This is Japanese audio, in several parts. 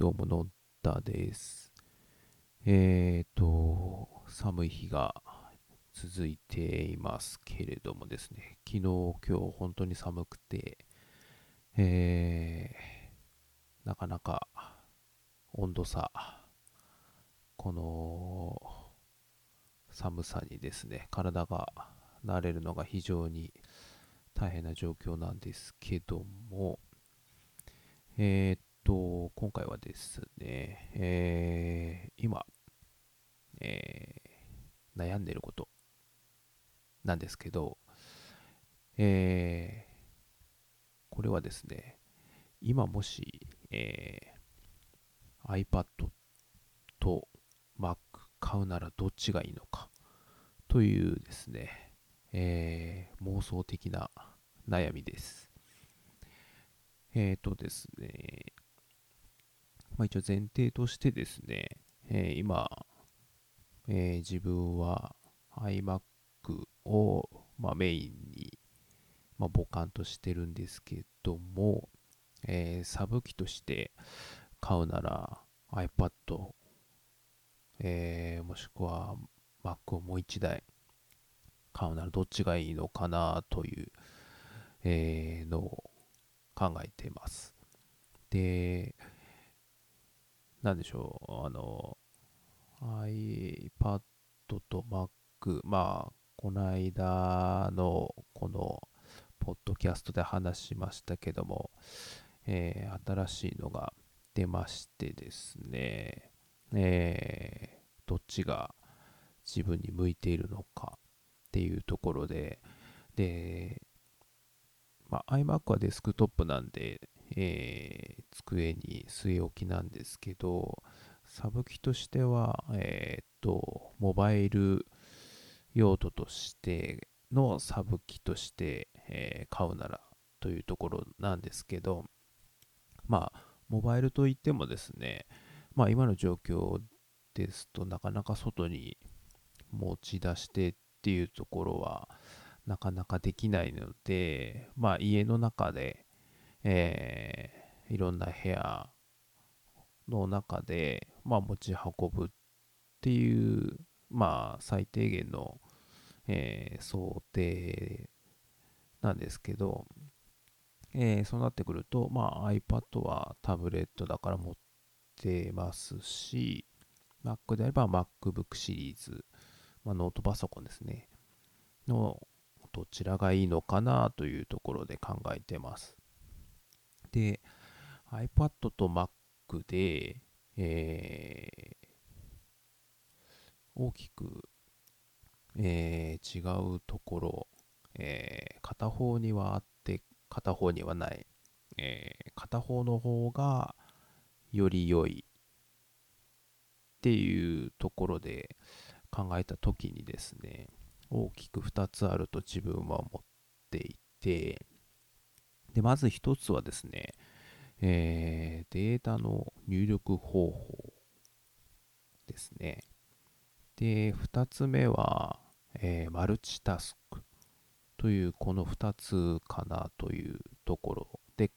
どうも、のったです。えーと、寒い日が続いていますけれどもですね、昨日、今日、本当に寒くて、えー、なかなか温度差、この寒さにですね、体が慣れるのが非常に大変な状況なんですけども、えーっと、今回はですね、えー今、えー悩んでることなんですけど、えーこれはですね、今もし、えー iPad と Mac 買うならどっちがいいのかというですね、えー妄想的な悩みです。えーとですね、まあ、一応前提としてですね、えー今、えー自分は iMac を、まあ、メインに、まあ、母艦としてるんですけども、えーサブ機として買うなら iPad、えーもしくは Mac をもう一台買うならどっちがいいのかなという、えーのを考えています。で、なんでしょう、あの、iPad と Mac、まあ、この間のこのポッドキャストで話しましたけども、えー新しいのが出ましてですね、えーどっちが自分に向いているのかっていうところで、で、まあ、iMac はデスクトップなんで、えー机に据え置きなんですけど、サブ機としては、えーっと、モバイル用途としてのサブ機として、えー買うならというところなんですけど、まあ、モバイルといってもですね、まあ、今の状況ですとなかなか外に持ち出してっていうところはなかなかできないので、まあ、家の中で、えーいろんな部屋の中で、まあ、持ち運ぶっていう、まあ、最低限の、えー想定なんですけど、えーそうなってくると、まあ、iPad はタブレットだから持ってますし、Mac であれば MacBook シリーズ、まあ、ノートパソコンですね、のどちらがいいのかなというところで考えてます。で、iPad と Mac で、えー大きく、えー違うところ、えー片方にはあって片方にはない、えー片方の方がより良い。っていうところで考えた時にですね大きく2つあると自分は思っていてでまず1つはですね、えーデータの入力方法ですね。で2つ目は、えーマルチタスクというこの2つかなというところで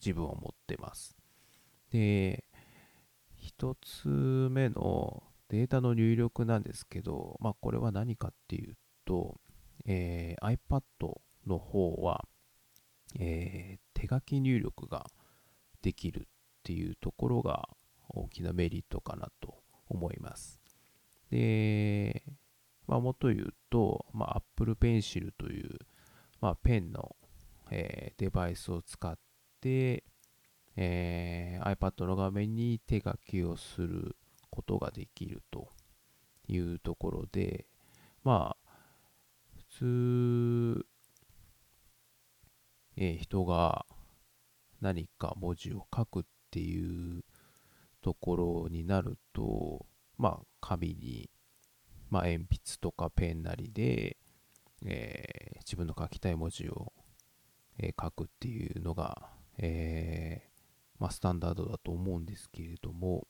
自分は思ってます。で1つ目のデータの入力なんですけど、まあ、これは何かっていうと、えー iPad の方は、えー手書き入力ができるっていうところが大きなメリットかなと思います。で、まあ、もっと言うと、まあ、Apple Pencil という、まあ、ペンの、えーデバイスを使って、えー iPad の画面に手書きをすることができるというところで、まあ、普通、えー人が何か文字を書くっていうところになると、まあ、紙に、まあ、鉛筆とかペンなりで、えー自分の書きたい文字を、えー書くっていうのが、えーまあ、スタンダードだと思うんですけれども、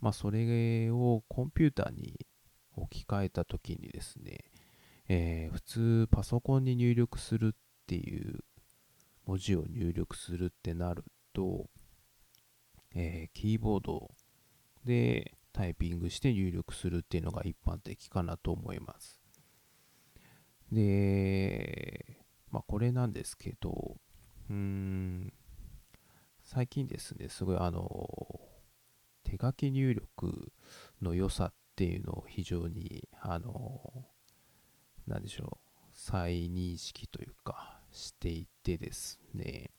まあ、それをコンピューターに置き換えたときにですね、え普通パソコンに入力するっていう文字を入力するってなると、えー、キーボードでタイピングして入力するっていうのが一般的かなと思います。で、まあこれなんですけど、うーん、最近ですね、すごいあの、手書き入力の良さっていうのを非常に、あの、なんでしょう、再認識というか、していてですね、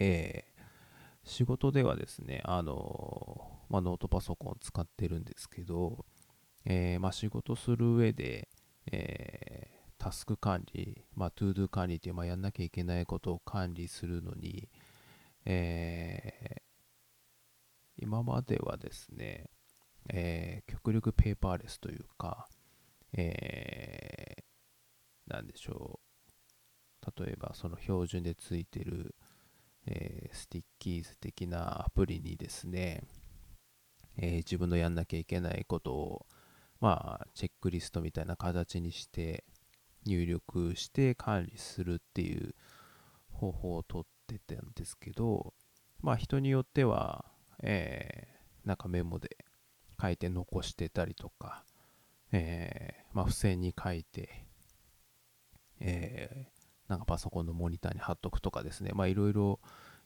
えー、仕事ではですね、あの、まあ、ノートパソコンを使ってるんですけど、えー、まあ、仕事する上で、えー、タスク管理、まあ、 ToDo 管理っていう、まあ、やんなきゃいけないことを管理するのに、えー、今まではですね、えー、極力ペーパーレスというか、えー、なんでしょう。例えば、その標準でついてる、えー、 Stickies 的なアプリにですね、えー、自分のやんなきゃいけないことを、まあ、チェックリストみたいな形にして入力して管理するっていう方法をとってたんですけど、まあ人によっては、えー、なんかメモで書いて残してたりとか、えー、まあ付箋に書いて、えー、なんかパソコンのモニターに貼っとくとかですね、まあいろいろ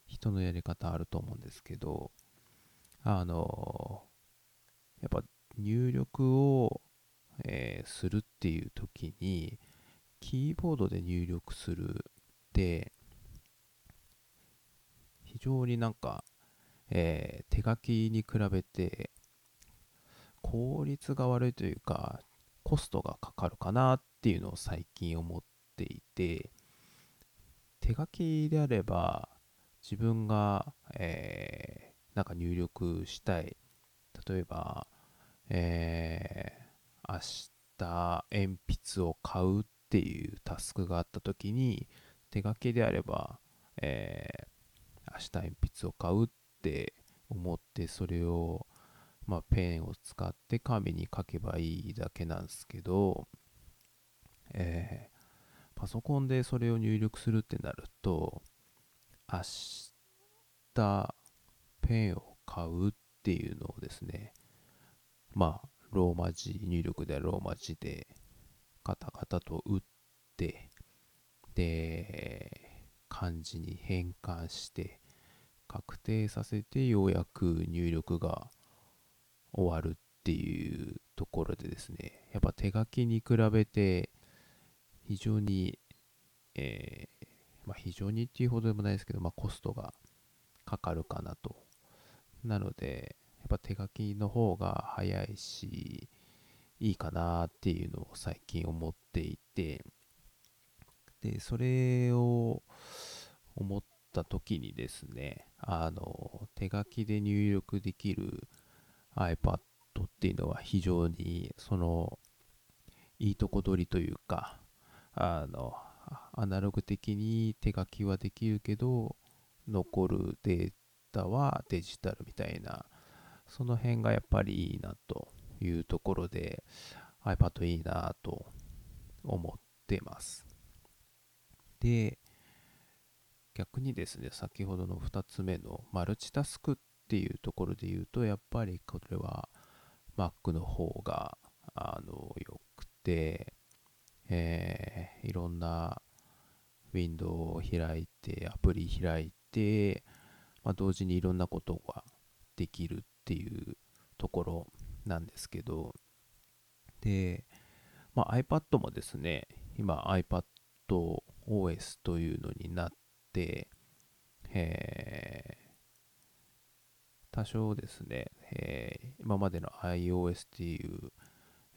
人のやり方あると思うんですけど、あの、やっぱ入力を、えー、するっていう時に、キーボードで入力するって、非常になんか、えー、手書きに比べて効率が悪いというかコストがかかるかなっていうのを最近思っていて手書きであれば自分が、えー、なんか入力したい。例えば、えー、明日鉛筆を買うっていうタスクがあった時に手書きであれば、えー、明日鉛筆を買うって思ってそれを、まあ、ペンを使って紙に書けばいいだけなんですけど、えー、パソコンでそれを入力するってなると、明日ペンを買うっていうのをですね、まあ、ローマ字、入力ではローマ字でカタカタと打って、で、漢字に変換して、確定させてようやく入力が終わるっていうところでですね、やっぱ手書きに比べて非常に、えー、まあ、非常にっていうほどでもないですけど、まあ、コストがかかるかなと。なので、やっぱ手書きの方が早いし、いいかなっていうのを最近思っていて、で、それを思った時にですね、あの、手書きで入力できる iPad っていうのは非常に、その、いいとこ取りというか、あの、アナログ的に手書きはできるけど、残るデータはデジタルみたいな、その辺がやっぱりいいなというところで、iPad いいなと思ってます。で、逆にですね、先ほどの2つ目のマルチタスクっていうところで言うと、やっぱりこれは Mac の方が、あの、良くて、えー、いろんなウィンドウを開いて、アプリ開いて、まあ、同時にいろんなことができるっていうところなんですけど、で、まあ、iPad もですね、今 iPadOS というのになって、えー、多少ですね、えー、今までの iOS っていう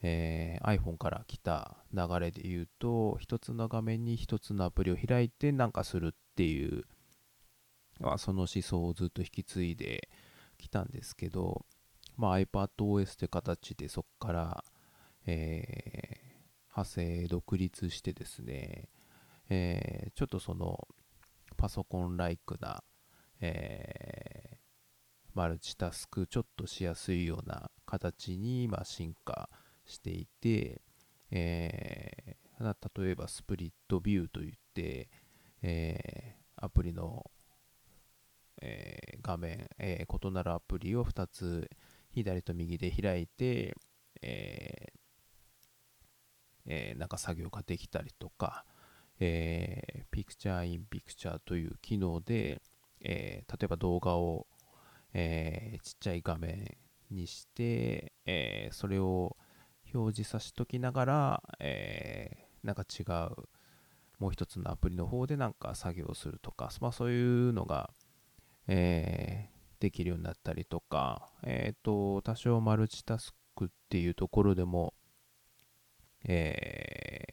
えー、iPhone から来た流れで言うと、一つの画面に一つのアプリを開いてなんかするっていう、まあ、その思想をずっと引き継いできたんですけど、まあ、iPadOS って形でそこから、えー、派生独立してですね、えー、ちょっとそのパソコンライクな、えー、マルチタスクちょっとしやすいような形に今進化していて、えー、例えばスプリットビューといって、えー、アプリの、えー、画面、え、異なるアプリを2つ左と右で開いて、ええー、なんか作業ができたりとか、えー、Picture in Picture という機能で、えー、例えば動画を、えー、ちっちゃい画面にして、え、それを表示さしときながら、えー、なんか違うもう一つのアプリの方でなんか作業するとか、まあ、そういうのが、えー、できるようになったりとか、えっ、ー、と、多少マルチタスクっていうところでも、え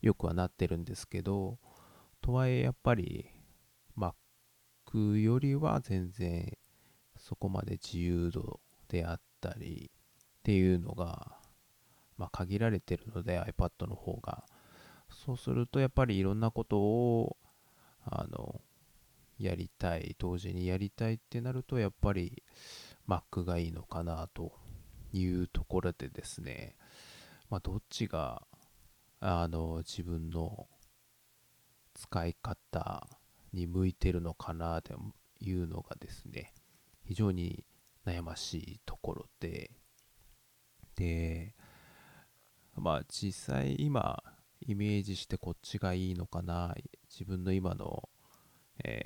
ー、よくはなってるんですけど、とはいえやっぱり Mac よりは全然そこまで自由度であったりっていうのが、まあ、限られてるので iPad の方が。そうするとやっぱりいろんなことをあのやりたい同時にやりたいってなるとやっぱり Mac がいいのかなというところでですね。まあどっちがあの自分の使い方に向いてるのかなというのがですね非常に悩ましいところで。でまあ実際今イメージしてこっちがいいのかな。自分の今の、え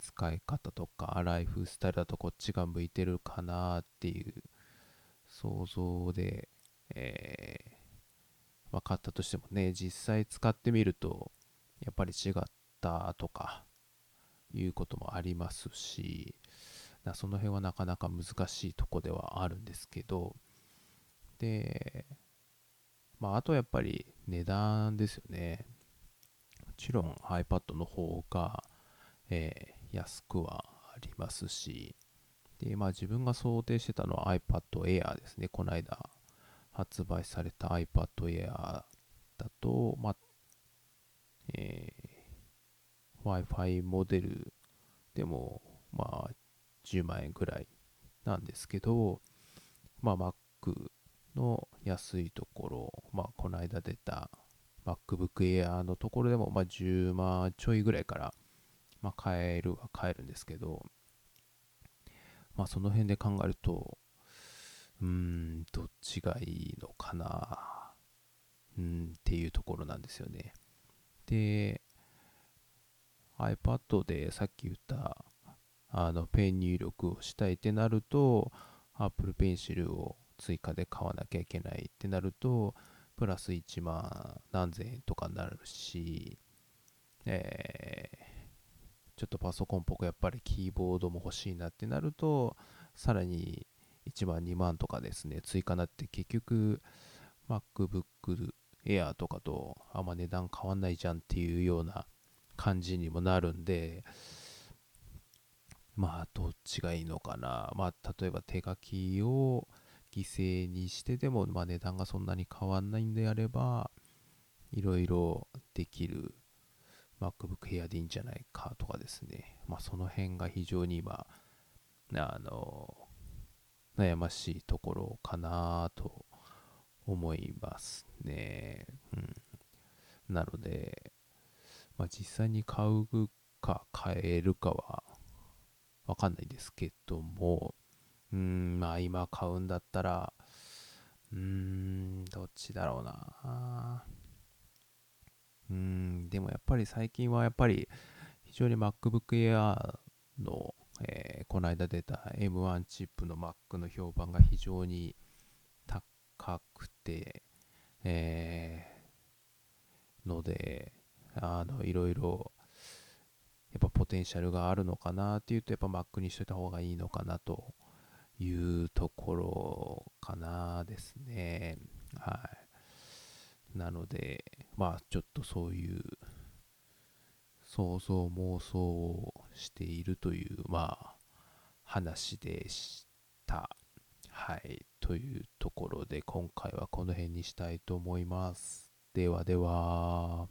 ー、使い方とかライフスタイルだとこっちが向いてるかなっていう想像で、えー、分かったとしてもね実際使ってみるとやっぱり違ったとかいうこともありますしその辺はなかなか難しいとこではあるんですけど。でまあ、あとやっぱり値段ですよね。もちろん iPad の方が、えー、安くはありますし、で、まあ自分が想定してたのは iPad Air ですね。この間発売された iPad Air だと、まあ、えー、Wi-Fi モデルでも、まあ、10万円ぐらいなんですけど、まあ、Mac の安いところ、まあ、この間出た MacBook Air のところでも、まあ、10万ちょいぐらいから、まあ、買えるは買えるんですけど、まあ、その辺で考えると、うーん、どっちがいいのかな、うんっていうところなんですよね。で、iPad でさっき言ったあのペン入力をしたいってなると Apple Pencil を追加で買わなきゃいけないってなると、プラス1万何千円とかになるし、えー、ちょっとパソコンっぽくやっぱりキーボードも欲しいなってなると、さらに1万2万とかですね、追加になって結局 MacBook Air とかとあんま値段変わんないじゃんっていうような感じにもなるんで、まあどっちがいいのかな。まあ例えば手書きを犠牲にしてでも、まあ、値段がそんなに変わんないんであれば、いろいろできる MacBook Air でいいんじゃないかとかですね。まあ、その辺が非常に今、あの、悩ましいところかなと思いますね。うん。なので、まあ、実際に買うか買えるかはわかんないですけども、うん、まあ今買うんだったら、うーん、どっちだろうな。うん、でもやっぱり最近はやっぱり非常に MacBook Air の、えー、この間出た M1 チップの Mac の評判が非常に高くて、えー、ので、あの、いろいろ、やっぱポテンシャルがあるのかなっていうと、やっぱ Mac にしといた方がいいのかなというところかなですね。はい。なので、まあちょっとそういう想像妄想をしているという、まあ話でした。はい。というところで今回はこの辺にしたいと思います。ではでは。